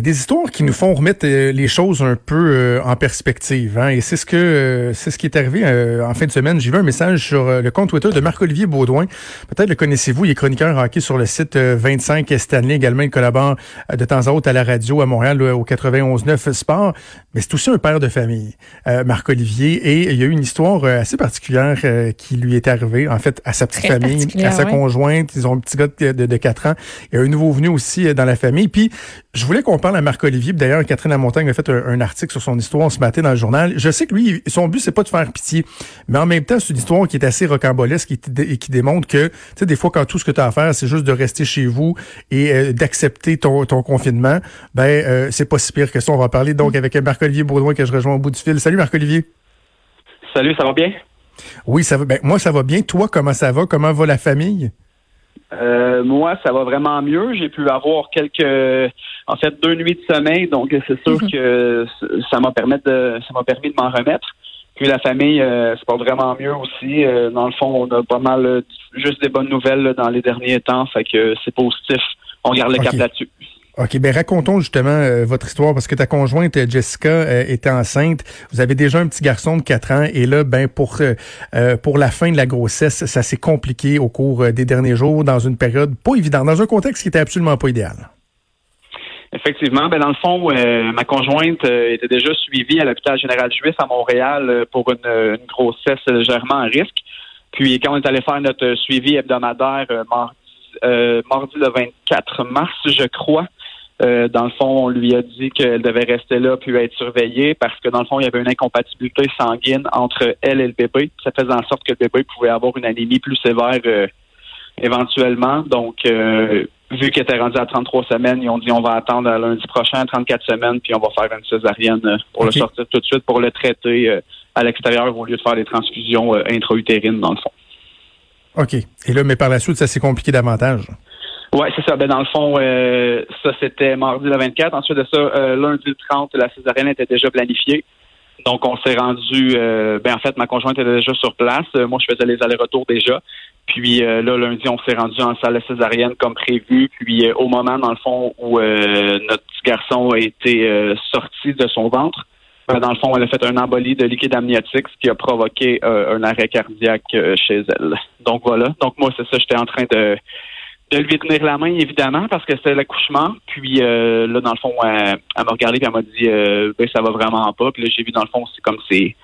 des histoires qui nous font remettre euh, les choses un peu euh, en perspective. Hein? Et c'est ce que euh, c'est ce qui est arrivé en fin de semaine. J'ai vu un message sur le compte Twitter de Marc-Olivier Baudouin. Peut-être le connaissez-vous, il est chroniqueur hockey sur le site 25 Stanley. Également, il collabore de temps à autre à la radio à Montréal au 91.9 Sport. Mais c'est aussi un père de famille, Marc-Olivier. Et il y a eu une histoire assez particulière qui lui est arrivée, en fait, à sa petite famille, à sa conjointe. Ils ont un petit gars de, de, de 4 ans. Il y a un nouveau venu aussi dans la famille. Puis, je voulais qu'on parle à Marc-Olivier. D'ailleurs, Catherine Lamontagne a fait un, article sur son histoire ce matin dans le journal. Je sais que lui, son but, c'est pas de faire pitié. Mais en même temps, c'est une histoire qui est assez rocambolesque et qui, démontre que, tu sais, des fois, quand tout ce que tu as à faire, c'est juste de rester chez vous et euh, d'accepter ton, confinement, ben, euh, c'est pas si pire que ça. On va parler donc avec Marc-Olivier Baudouin que je rejoins au bout du fil. Salut, Marc-Olivier. Salut, ça va bien? Oui, ça va. Ben, moi, ça va bien. Toi, comment ça va? Comment va la famille? Euh, moi, ça va vraiment mieux. J'ai pu avoir quelques, en fait, deux nuits de sommeil, donc c'est sûr mhm. que ça m'a permis de, ça m'a permis de m'en remettre. Puis la famille euh, se porte vraiment mieux aussi. Euh, dans le fond, on a pas mal juste des bonnes nouvelles dans les derniers temps, fait que c'est positif. On garde le cap là-dessus. OK, ben racontons justement euh, votre histoire parce que ta conjointe euh, Jessica euh, était enceinte. Vous avez déjà un petit garçon de 4 ans et là, ben pour pour la fin de la grossesse, ça s'est compliqué au cours des derniers jours dans une période pas évidente, dans un contexte qui était absolument pas idéal. Effectivement, ben dans le fond, ma conjointe était déjà suivie à l'hôpital général juif à Montréal pour une, grossesse légèrement à risque. Puis quand on est allé faire notre suivi hebdomadaire mardi, mardi le 24 mars, je crois, euh, dans le fond, on lui a dit qu'elle devait rester là puis être surveillée parce que dans le fond, il y avait une incompatibilité sanguine entre elle et le bébé. Ça faisait en sorte que le bébé pouvait avoir une anémie plus sévère euh, éventuellement. Donc, euh, vu qu'elle était rendue à 33 semaines, ils ont dit on va attendre à lundi prochain à 34 semaines puis on va faire une césarienne pour le sortir tout de suite pour le traiter à l'extérieur au lieu de faire des transfusions intra-utérines dans le fond. OK. Et là, mais par la suite, ça s'est compliqué davantage. Oui, c'est ça. Ben, dans le fond, euh, ça, c'était mardi le 24. Ensuite de ça, euh, lundi le 30, la césarienne était déjà planifiée. Donc, on s'est rendu, euh, ben, en fait, ma conjointe était déjà sur place. moi, je faisais les allers-retours déjà. Puis là, lundi, on s'est rendu en salle césarienne comme prévu. Puis au moment, dans le fond, où notre petit garçon a été sorti de son ventre, ben, dans le fond, elle a fait un embolie de liquide amniotique, ce qui a provoqué un arrêt cardiaque chez elle. Donc voilà. Donc moi, c'est ça, j'étais en train de de lui tenir la main, évidemment, parce que c'était l'accouchement. Puis euh, là, dans le fond, elle, m'a regardé et elle m'a dit euh, ben, ça va vraiment pas. Puis là, j'ai vu dans le fond, c'est comme ses,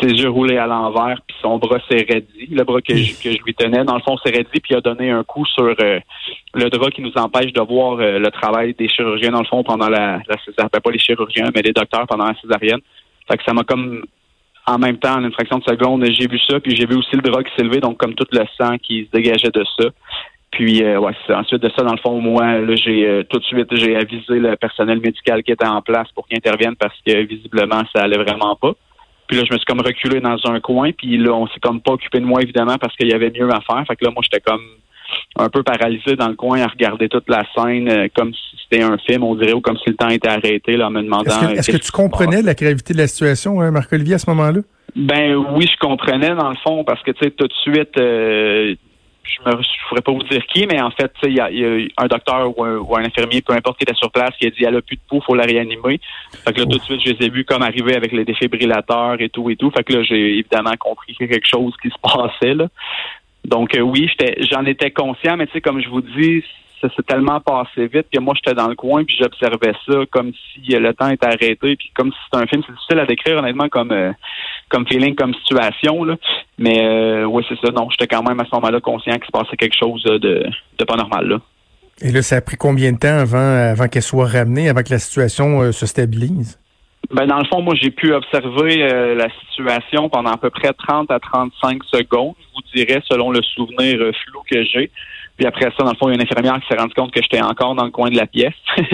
ses yeux roulés à l'envers, puis son bras s'est raidi. Le bras que je, que je lui tenais, dans le fond, s'est raidi, puis il a donné un coup sur euh, le drap qui nous empêche de voir le travail des chirurgiens, dans le fond, pendant la, la césarienne. Ben, pas les chirurgiens, mais les docteurs pendant la césarienne. Ça m'a comme en même temps, en une fraction de seconde, j'ai vu ça, puis j'ai vu aussi le bras qui s'est levé, donc comme tout le sang qui se dégageait de ça. Puis euh, ouais, ensuite de ça, dans le fond, moi, là, j'ai euh, tout de suite j'ai avisé le personnel médical qui était en place pour qu'il intervienne parce que visiblement ça allait vraiment pas. Puis là, je me suis comme reculé dans un coin, puis là, on s'est comme pas occupé de moi évidemment parce qu'il y avait mieux à faire. Fait que là, moi, j'étais comme un peu paralysé dans le coin à regarder toute la scène euh, comme si c'était un film, on dirait, ou comme si le temps était arrêté, là, en me demandant. Est-ce que, tu comprenais la gravité de la situation, hein, Marc-Olivier, à ce moment-là? Ben oui, je comprenais dans le fond, parce que tu sais, tout de suite, je ne pourrais pas vous dire qui, mais en fait, il y, a un docteur ou un, infirmier, peu importe qui était sur place, qui a dit elle a plus de pouls, faut la réanimer. Fait que là, tout de suite, je les ai vus comme arriver avec les défibrillateurs et tout et tout. Fait que là, j'ai évidemment compris qu'il y a quelque chose qui se passait là. Donc euh, oui, j'en étais conscient, mais tu sais, comme je vous dis, ça s'est tellement passé vite que moi j'étais dans le coin puis j'observais ça comme si le temps était arrêté puis comme si c'était un film. C'est difficile à décrire honnêtement comme euh, comme feeling comme situation là. Mais euh, oui c'est ça. Donc j'étais quand même à ce moment-là conscient qu'il se passait quelque chose de, de pas normal là. Et là ça a pris combien de temps avant avant qu'elle soit ramenée avant que la situation euh, se stabilise? Ben dans le fond moi j'ai pu observer euh, la situation pendant à peu près 30 à 35 secondes je vous dirais selon le souvenir flou que j'ai puis après ça, dans le fond, il y a une infirmière qui s'est rendue compte que j'étais encore dans le coin de la pièce.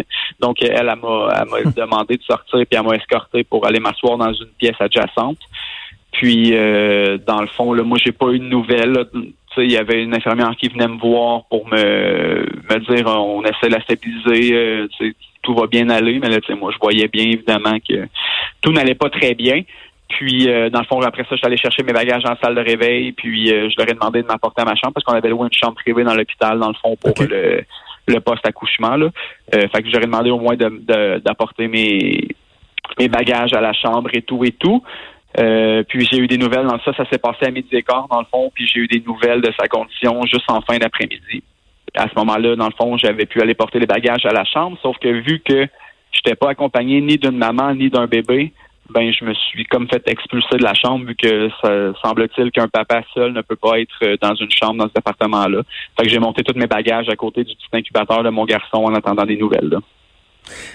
Donc, elle, elle m'a, demandé de sortir, puis elle m'a escorté pour aller m'asseoir dans une pièce adjacente. Puis, euh, dans le fond, là, moi, j'ai pas eu de nouvelles. Il y avait une infirmière qui venait me voir pour me, me dire on essaie de la stabiliser, euh, tout va bien aller, mais là, moi, je voyais bien évidemment que tout n'allait pas très bien. Puis, euh, dans le fond, après ça, je suis allé chercher mes bagages en salle de réveil. Puis, euh, je leur ai demandé de m'apporter à ma chambre parce qu'on avait loué une chambre privée dans l'hôpital, dans le fond, pour le, le poste accouchement. Là. fait que j'aurais demandé au moins d'apporter mes mes bagages à la chambre et tout et tout. Euh, puis j'ai eu des nouvelles dans ça, ça s'est passé à midi et quart dans le fond, puis j'ai eu des nouvelles de sa condition juste en fin d'après-midi. À ce moment-là, dans le fond, j'avais pu aller porter les bagages à la chambre, sauf que vu que je n'étais pas accompagné ni d'une maman ni d'un bébé, ben je me suis comme fait expulser de la chambre vu que ça semble-t-il qu'un papa seul ne peut pas être dans une chambre dans cet appartement-là. Fait que j'ai monté tous mes bagages à côté du petit incubateur de mon garçon en attendant des nouvelles. Là.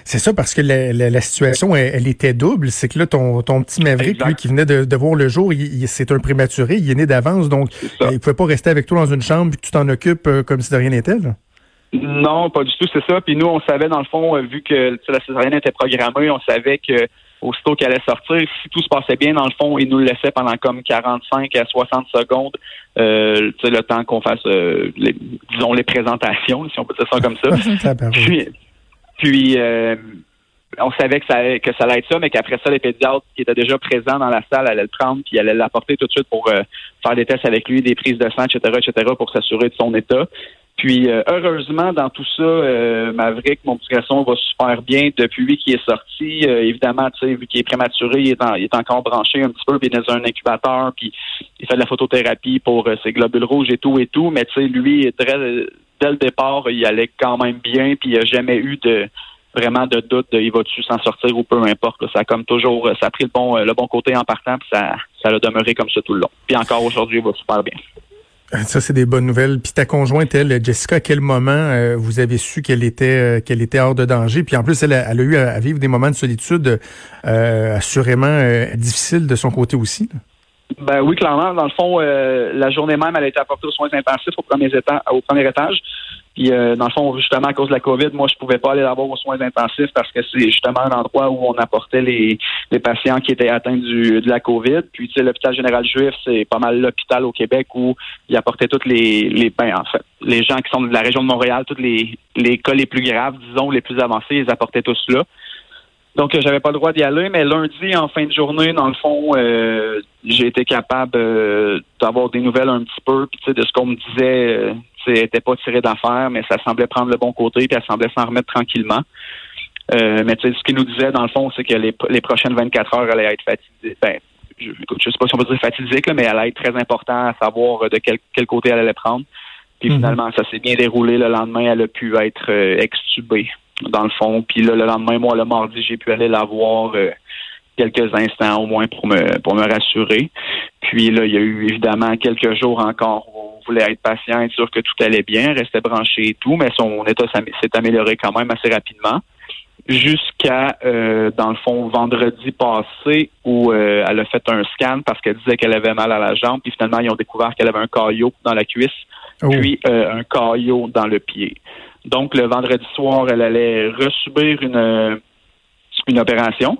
C'est ça, parce que la, situation, elle, était double. C'est que là, ton, ton petit Maverick, lui, qui venait de, voir le jour, c'est un prématuré, il est né d'avance, donc il pouvait pas rester avec toi dans une chambre et que tu t'en occupes euh, comme si de rien n'était. Non, pas du tout, c'est ça. Puis nous, on savait, dans le fond, euh, vu que la césarienne était programmée, on savait que aussitôt qu'elle allait sortir, si tout se passait bien, dans le fond, il nous le laissait pendant comme 45 à 60 secondes, euh, le temps qu'on fasse, euh, les, disons, les présentations, si on peut dire ça comme ça. Puis, euh, on savait que ça, que ça allait être ça, mais qu'après ça, les pédiatres qui étaient déjà présents dans la salle allaient le prendre, puis allaient l'apporter tout de suite pour euh, faire des tests avec lui, des prises de sang, etc., etc., pour s'assurer de son état. Puis euh, heureusement, dans tout ça, euh, Maverick, mon petit garçon, va super bien depuis qu'il est sorti. évidemment, tu sais, vu qu'il est prématuré, il est, il est encore branché un petit peu, puis il est dans un incubateur, puis il fait de la photothérapie pour ses globules rouges et tout et tout. Mais tu sais, lui, très, dès le départ, il allait quand même bien, puis il n'y a jamais eu de vraiment de doute de il va-tu s'en sortir ou peu importe. Ça a comme toujours, ça a pris le bon, le bon côté en partant, puis ça, ça a demeuré comme ça tout le long. Puis encore aujourd'hui, il va super bien. Ça, c'est des bonnes nouvelles. Puis ta conjointe, elle, Jessica, à quel moment euh, vous avez su qu'elle était euh, qu'elle était hors de danger? Puis en plus, elle a, elle a eu à, vivre des moments de solitude euh, assurément difficiles de son côté aussi. Ben oui, clairement. Dans le fond, la journée même, elle a été apportée aux soins intensifs au premier. Au premier étage. Puis euh, dans le fond, justement à cause de la COVID, moi je pouvais pas aller là-bas aux soins intensifs parce que c'est justement un endroit où on apportait les, les patients qui étaient atteints du, de la COVID. Puis tu sais, l'hôpital général juif, c'est pas mal l'hôpital au Québec où il apportait toutes les, les ben, en fait, les gens qui sont de la région de Montréal, tous les, les cas les plus graves, disons, les plus avancés, ils apportaient tous là. Donc, j'avais pas le droit d'y aller, mais lundi, en fin de journée, dans le fond, euh, j'ai été capable euh, d'avoir des nouvelles un petit peu, puis de ce qu'on me disait, n'était pas tiré d'affaire, mais ça semblait prendre le bon côté, puis elle semblait s'en remettre tranquillement. Euh, mais ce qu'il nous disait, dans le fond, c'est que les, les, prochaines 24 heures allaient être fatiguées. Ben, je ne sais pas si on peut dire fatidique, mais elle allait être très important à savoir de quel, quel côté elle allait prendre. Puis mhm. finalement, ça s'est bien déroulé. Le lendemain, elle a pu être euh, extubée, dans le fond. Puis là, le lendemain, moi, le mardi, j'ai pu aller la voir euh, quelques instants au moins pour me pour me rassurer. Puis là, il y a eu évidemment quelques jours encore voulait être patient, être sûr que tout allait bien, restait branché et tout, mais son état s'est amélioré quand même assez rapidement. Jusqu'à, euh, dans le fond, vendredi passé, où euh, elle a fait un scan parce qu'elle disait qu'elle avait mal à la jambe, puis finalement, ils ont découvert qu'elle avait un caillot dans la cuisse, oh. puis euh, un caillot dans le pied. Donc, le vendredi soir, elle allait resubir une, une opération.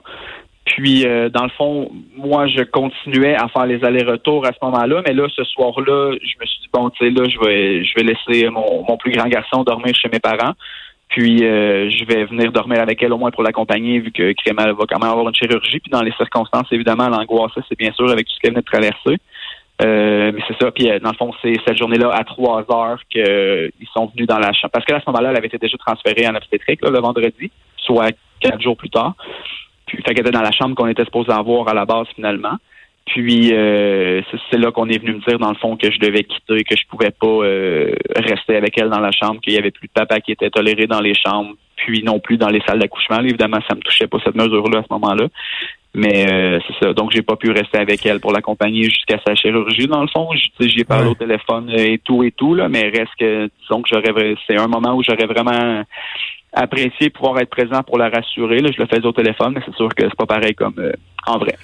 Puis, euh, dans le fond, moi, je continuais à faire les allers-retours à ce moment-là, mais là, ce soir-là, je me suis dit, bon, tu sais, là, je vais, je vais laisser mon, mon plus grand garçon dormir chez mes parents. Puis, euh, je vais venir dormir avec elle au moins pour l'accompagner, vu que Crémal va quand même avoir une chirurgie. Puis, dans les circonstances, évidemment, l'angoisse, c'est bien sûr avec tout ce qu'elle venait de traverser. Euh, mais c'est ça. Puis, dans le fond, c'est cette journée-là, à trois heures, qu'ils sont venus dans la chambre. Parce qu'à ce moment-là, elle avait été déjà transférée en obstétrique, là, le vendredi, soit quatre jours plus tard. Puis, fait qu'elle était dans la chambre qu'on était supposé avoir à la base finalement. Puis euh, c'est là qu'on est venu me dire dans le fond que je devais quitter, que je pouvais pas euh, rester avec elle dans la chambre, qu'il y avait plus de papa qui était toléré dans les chambres, puis non plus dans les salles d'accouchement. Évidemment, ça me touchait pas cette mesure-là à ce moment-là. Mais euh, c'est ça. Donc j'ai pas pu rester avec elle pour l'accompagner jusqu'à sa chirurgie, dans le fond. J'ai parlé au téléphone et tout et tout, là, mais reste que disons que j'aurais c'est un moment où j'aurais vraiment apprécier pouvoir être présent pour la rassurer. Là, je le faisais au téléphone, mais c'est sûr que c'est pas pareil comme euh, en vrai.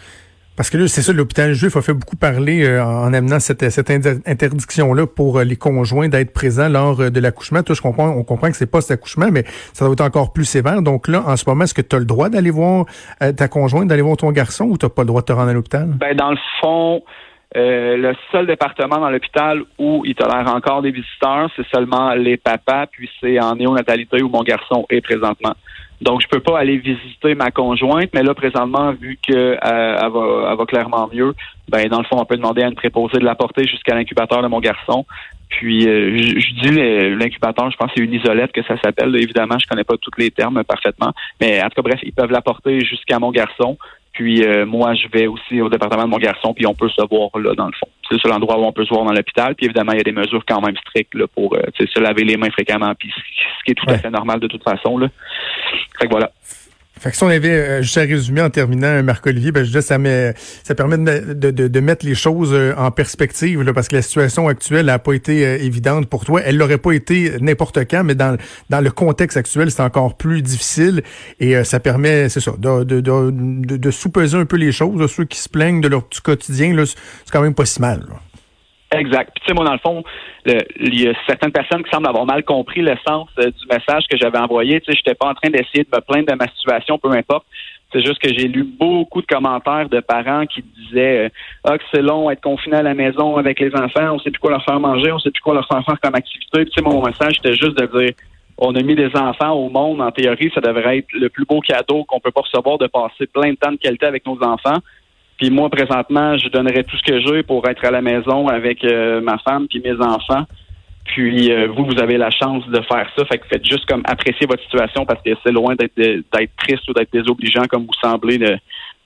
Parce que là, c'est ça, l'hôpital juif a fait beaucoup parler euh, en amenant cette, cette interdiction-là pour euh, les conjoints d'être présents lors de l'accouchement. Toi, je comprends, on comprend que c'est pas cet accouchement, mais ça doit être encore plus sévère. Donc là, en ce moment, est-ce que tu as le droit d'aller voir ta conjointe, d'aller voir ton garçon ou tu pas le droit de te rendre à l'hôpital? Ben, dans le fond, euh, le seul département dans l'hôpital où il tolère encore des visiteurs, c'est seulement les papas, puis c'est en néonatalité où mon garçon est présentement. Donc, je peux pas aller visiter ma conjointe, mais là, présentement, vu qu'elle elle va, elle va clairement mieux, ben dans le fond, on peut demander à une préposée de la porter jusqu'à l'incubateur de mon garçon. Puis, euh, je, dis l'incubateur, je pense que c'est une isolette que ça s'appelle. Évidemment, je connais pas tous les termes parfaitement, mais en tout cas, bref, ils peuvent la porter jusqu'à mon garçon. Puis euh, moi, je vais aussi au département de mon garçon, puis on peut se voir là, dans le fond. C'est le seul endroit où on peut se voir dans l'hôpital. Puis évidemment, il y a des mesures quand même strictes là, pour euh, se laver les mains fréquemment, puis ce qui est tout à fait normal de toute façon. Là. Fait que voilà. Fait que si on avait euh, juste à résumer en terminant, Marc-Olivier, ben, je dis, ça, met, ça permet de, de, de, mettre les choses euh, en perspective, là, parce que la situation actuelle n'a pas été euh, évidente pour toi. Elle l'aurait pas été n'importe quand, mais dans, dans le contexte actuel, c'est encore plus difficile. Et ça permet, c'est ça, de, de, de, de, sous-peser un peu les choses. ceux qui se plaignent de leur petit quotidien, là, c'est quand même pas si mal. Exact. Puis, tu sais, moi, dans le fond, il y a certaines personnes qui semblent avoir mal compris le sens euh, du message que j'avais envoyé. Tu sais, j'étais pas en train d'essayer de me plaindre de ma situation, peu importe. C'est juste que j'ai lu beaucoup de commentaires de parents qui disaient euh, Ah, que c'est long être confiné à la maison avec les enfants, on sait plus quoi leur faire manger, on sait plus quoi leur faire faire comme activité. Puis, tu sais, mon message, c'était juste de dire on a mis des enfants au monde, en théorie, ça devrait être le plus beau cadeau qu'on peut pas recevoir de passer plein de temps de qualité avec nos enfants. Puis moi, présentement, je donnerais tout ce que j'ai pour être à la maison avec euh, ma femme puis mes enfants. Puis euh, vous, vous avez la chance de faire ça. Fait que faites juste comme apprécier votre situation parce que c'est loin d'être d'être triste ou d'être désobligeant comme vous semblez de,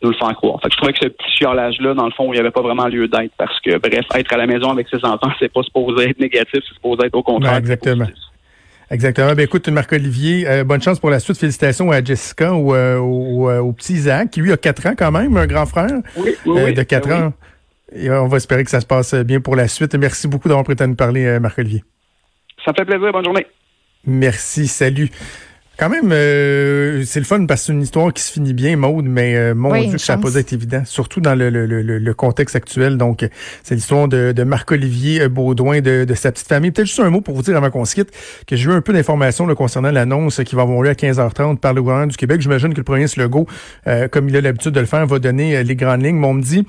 le faire croire. Fait que je trouvais que ce petit chiolage-là, dans le fond, il n'y avait pas vraiment lieu d'être parce que, bref, être à la maison avec ses enfants, c'est pas supposé être négatif, c'est supposé être au contraire. exactement. Exactement. Ben écoute, Marc-Olivier, euh, bonne chance pour la suite. Félicitations à Jessica ou euh, au, euh, au, petit Isaac, qui lui a 4 ans quand même, un grand frère oui, oui, de 4 ben ans. Et on va espérer que ça se passe bien pour la suite. Merci beaucoup d'avoir prêté à nous parler, Marc-Olivier. Ça me fait plaisir. Bonne journée. Merci. Salut. Quand même, euh, c'est le fun parce que c'est une histoire qui se finit bien, Maude, mais euh, mon Dieu, que ça n'a pas été évident, surtout dans le, le, le, le contexte actuel. Donc, c'est l'histoire de, de Marc-Olivier Baudouin, de, de, sa petite famille. Peut-être juste un mot pour vous dire avant qu'on se quitte que j'ai eu un peu d'informations concernant l'annonce qui va avoir lieu à 15h30 par le gouvernement du Québec. J'imagine que le premier Legault, euh, comme il a l'habitude de le faire, va donner les grandes lignes. Mais on me dit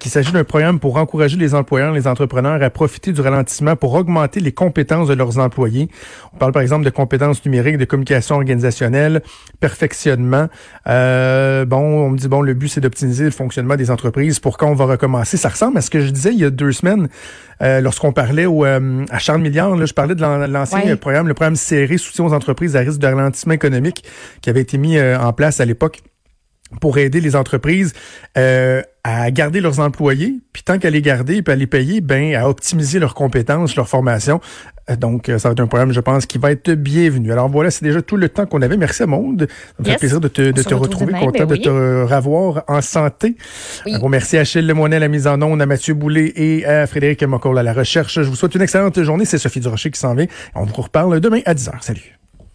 qu'il s'agit d'un programme pour encourager les employeurs, les entrepreneurs à profiter du ralentissement pour augmenter les compétences de leurs employés. On parle par exemple de compétences numériques, de communication organisationnel, perfectionnement. Euh, bon, on me dit, bon, le but, c'est d'optimiser le fonctionnement des entreprises pour quand on va recommencer. Ça ressemble à ce que je disais il y a deux semaines euh, lorsqu'on parlait au, euh, à Charles Milliard. Là, je parlais de l'ancien programme, le programme serré soutien aux entreprises à risque de ralentissement économique qui avait été mis en place à l'époque pour aider les entreprises euh, à garder leurs employés, puis tant qu'à les garder et à les payer, ben à optimiser leurs compétences, leur formation. Euh, donc, euh, ça va être un programme, je pense, qui va être bienvenu. Alors voilà, c'est déjà tout le temps qu'on avait. Merci à Monde. Ça me fait plaisir de te, de te retrouver, content ben de te revoir en santé. Oui. merci à Achille Lemoyne à la mise en onde, à Mathieu Boulay et à Frédéric Mocoll à la recherche. Je vous souhaite une excellente journée. C'est Sophie Durocher qui s'en vient. On vous reparle demain à 10h. Salut.